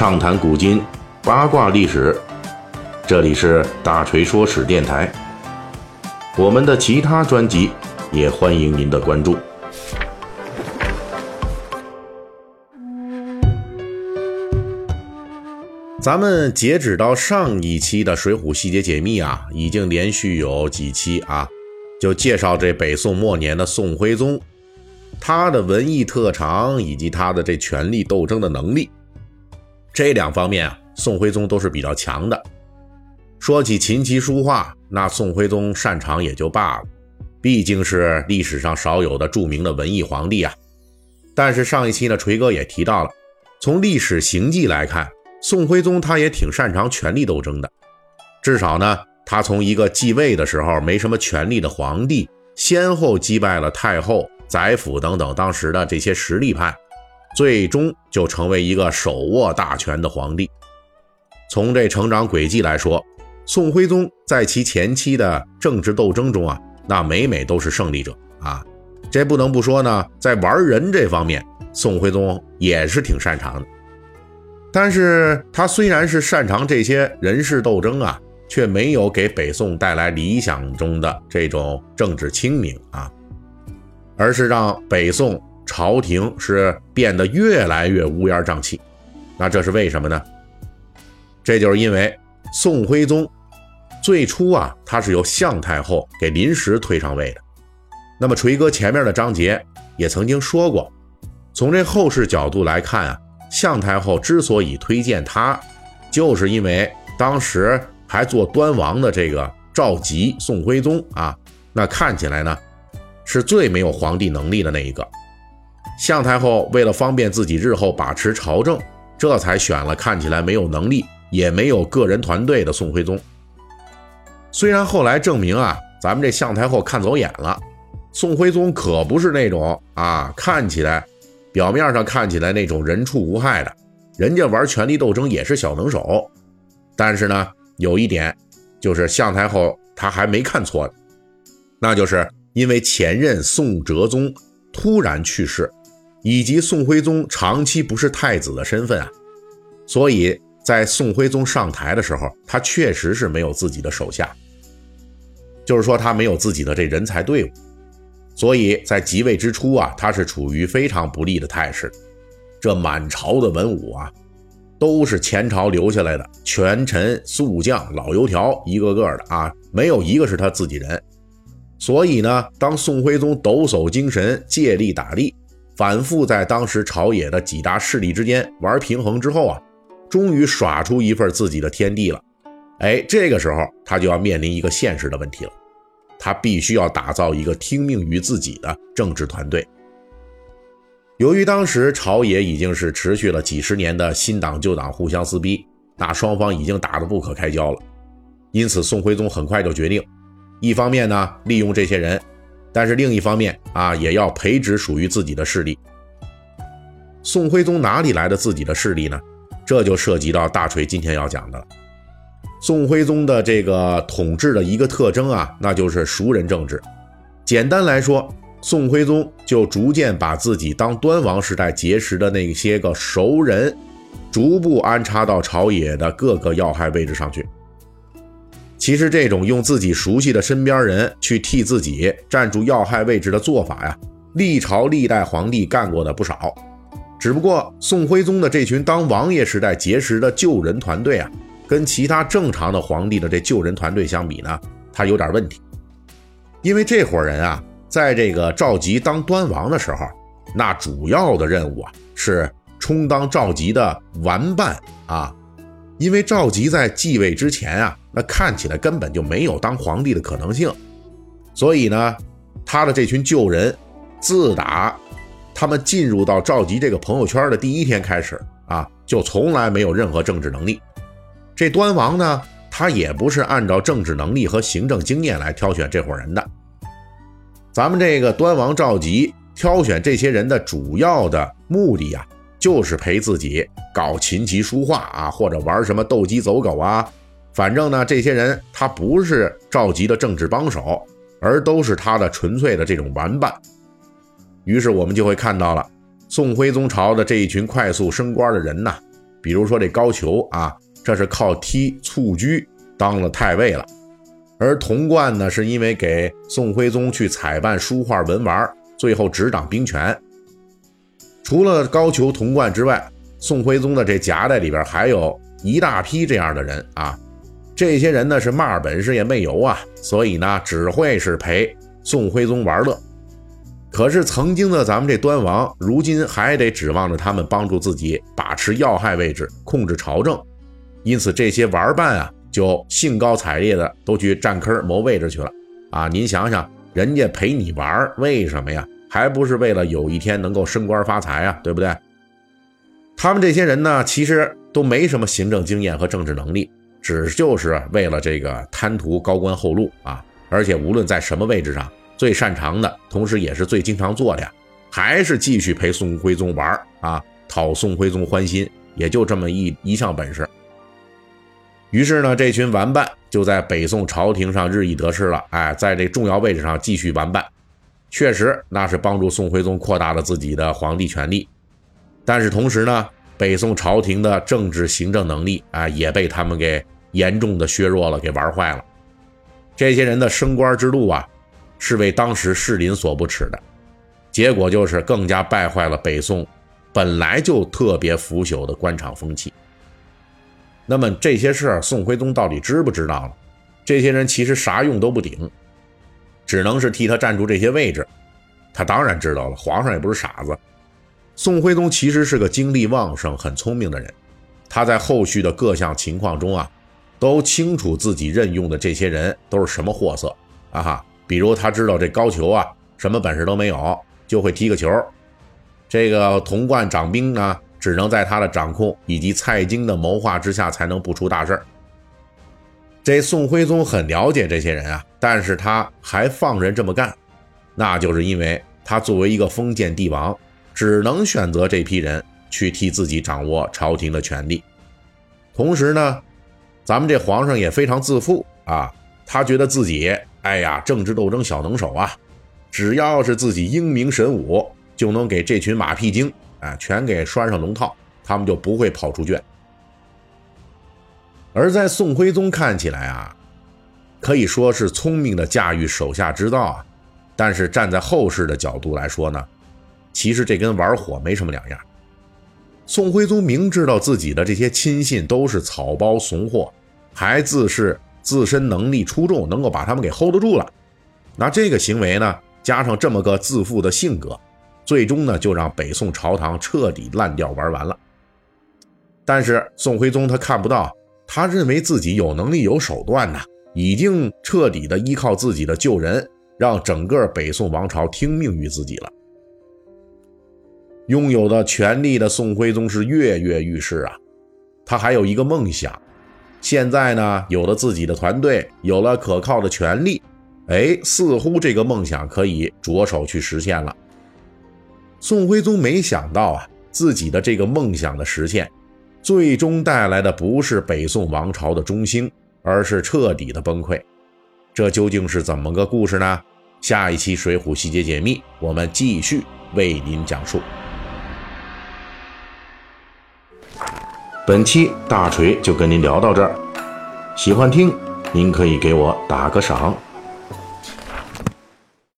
畅谈古今，八卦历史。这里是大锤说史电台。我们的其他专辑也欢迎您的关注。咱们截止到上一期的《水浒细节解密》啊，已经连续有几期啊，就介绍这北宋末年的宋徽宗，他的文艺特长以及他的这权力斗争的能力。这两方面啊，宋徽宗都是比较强的。说起琴棋书画，那宋徽宗擅长也就罢了，毕竟是历史上少有的著名的文艺皇帝啊。但是上一期呢，锤哥也提到了，从历史行迹来看，宋徽宗他也挺擅长权力斗争的。至少呢，他从一个继位的时候没什么权力的皇帝，先后击败了太后、宰辅等等当时的这些实力派。最终就成为一个手握大权的皇帝。从这成长轨迹来说，宋徽宗在其前期的政治斗争中啊，那每每都是胜利者啊。这不能不说呢，在玩人这方面，宋徽宗也是挺擅长的。但是他虽然是擅长这些人事斗争啊，却没有给北宋带来理想中的这种政治清明啊，而是让北宋。朝廷是变得越来越乌烟瘴气，那这是为什么呢？这就是因为宋徽宗最初啊，他是由向太后给临时推上位的。那么锤哥前面的章节也曾经说过，从这后世角度来看啊，向太后之所以推荐他，就是因为当时还做端王的这个赵佶、宋徽宗啊，那看起来呢是最没有皇帝能力的那一个。向太后为了方便自己日后把持朝政，这才选了看起来没有能力也没有个人团队的宋徽宗。虽然后来证明啊，咱们这向太后看走眼了，宋徽宗可不是那种啊看起来表面上看起来那种人畜无害的，人家玩权力斗争也是小能手。但是呢，有一点就是向太后她还没看错的，那就是因为前任宋哲宗突然去世。以及宋徽宗长期不是太子的身份啊，所以在宋徽宗上台的时候，他确实是没有自己的手下，就是说他没有自己的这人才队伍，所以在即位之初啊，他是处于非常不利的态势。这满朝的文武啊，都是前朝留下来的权臣宿将老油条，一个个的啊，没有一个是他自己人。所以呢，当宋徽宗抖擞精神，借力打力。反复在当时朝野的几大势力之间玩平衡之后啊，终于耍出一份自己的天地了。哎，这个时候他就要面临一个现实的问题了，他必须要打造一个听命于自己的政治团队。由于当时朝野已经是持续了几十年的新党旧党互相撕逼，那双方已经打得不可开交了，因此宋徽宗很快就决定，一方面呢利用这些人。但是另一方面啊，也要培植属于自己的势力。宋徽宗哪里来的自己的势力呢？这就涉及到大锤今天要讲的了。宋徽宗的这个统治的一个特征啊，那就是熟人政治。简单来说，宋徽宗就逐渐把自己当端王时代结识的那些个熟人，逐步安插到朝野的各个要害位置上去。其实这种用自己熟悉的身边人去替自己站住要害位置的做法呀，历朝历代皇帝干过的不少。只不过宋徽宗的这群当王爷时代结识的旧人团队啊，跟其他正常的皇帝的这旧人团队相比呢，他有点问题。因为这伙人啊，在这个赵佶当端王的时候，那主要的任务啊是充当赵佶的玩伴啊。因为赵佶在继位之前啊，那看起来根本就没有当皇帝的可能性，所以呢，他的这群旧人，自打他们进入到赵佶这个朋友圈的第一天开始啊，就从来没有任何政治能力。这端王呢，他也不是按照政治能力和行政经验来挑选这伙人的。咱们这个端王赵佶挑选这些人的主要的目的呀。就是陪自己搞琴棋书画啊，或者玩什么斗鸡走狗啊，反正呢，这些人他不是赵佶的政治帮手，而都是他的纯粹的这种玩伴。于是我们就会看到了宋徽宗朝的这一群快速升官的人呐，比如说这高俅啊，这是靠踢蹴鞠当了太尉了；而童贯呢，是因为给宋徽宗去采办书画文玩，最后执掌兵权。除了高俅、童贯之外，宋徽宗的这夹带里边还有一大批这样的人啊。这些人呢是嘛本事也没有啊，所以呢只会是陪宋徽宗玩乐。可是曾经的咱们这端王，如今还得指望着他们帮助自己把持要害位置，控制朝政。因此这些玩伴啊，就兴高采烈的都去占坑谋位置去了啊！您想想，人家陪你玩，为什么呀？还不是为了有一天能够升官发财啊，对不对？他们这些人呢，其实都没什么行政经验和政治能力，只就是为了这个贪图高官厚禄啊！而且无论在什么位置上，最擅长的，同时也是最经常做的呀，还是继续陪宋徽宗玩啊，讨宋徽宗欢心，也就这么一一项本事。于是呢，这群玩伴就在北宋朝廷上日益得势了，哎，在这重要位置上继续玩伴。确实，那是帮助宋徽宗扩大了自己的皇帝权力，但是同时呢，北宋朝廷的政治行政能力啊，也被他们给严重的削弱了，给玩坏了。这些人的升官之路啊，是为当时士林所不齿的，结果就是更加败坏了北宋本来就特别腐朽的官场风气。那么这些事儿，宋徽宗到底知不知道呢？这些人其实啥用都不顶。只能是替他占住这些位置，他当然知道了。皇上也不是傻子，宋徽宗其实是个精力旺盛、很聪明的人。他在后续的各项情况中啊，都清楚自己任用的这些人都是什么货色啊哈。比如他知道这高俅啊，什么本事都没有，就会踢个球。这个童贯掌兵呢，只能在他的掌控以及蔡京的谋划之下，才能不出大事儿。这宋徽宗很了解这些人啊，但是他还放任这么干，那就是因为他作为一个封建帝王，只能选择这批人去替自己掌握朝廷的权力。同时呢，咱们这皇上也非常自负啊，他觉得自己哎呀，政治斗争小能手啊，只要是自己英明神武，就能给这群马屁精啊全给拴上龙套，他们就不会跑出圈。而在宋徽宗看起来啊，可以说是聪明的驾驭手下之道啊，但是站在后世的角度来说呢，其实这跟玩火没什么两样。宋徽宗明知道自己的这些亲信都是草包怂货，还自恃自身能力出众，能够把他们给 hold 得住了。那这个行为呢，加上这么个自负的性格，最终呢就让北宋朝堂彻底烂掉玩完了。但是宋徽宗他看不到。他认为自己有能力、有手段呐，已经彻底的依靠自己的旧人，让整个北宋王朝听命于自己了。拥有的权力的宋徽宗是跃跃欲试啊，他还有一个梦想，现在呢，有了自己的团队，有了可靠的权力，哎，似乎这个梦想可以着手去实现了。宋徽宗没想到啊，自己的这个梦想的实现。最终带来的不是北宋王朝的中兴，而是彻底的崩溃。这究竟是怎么个故事呢？下一期《水浒细节解密》，我们继续为您讲述。本期大锤就跟您聊到这儿，喜欢听您可以给我打个赏。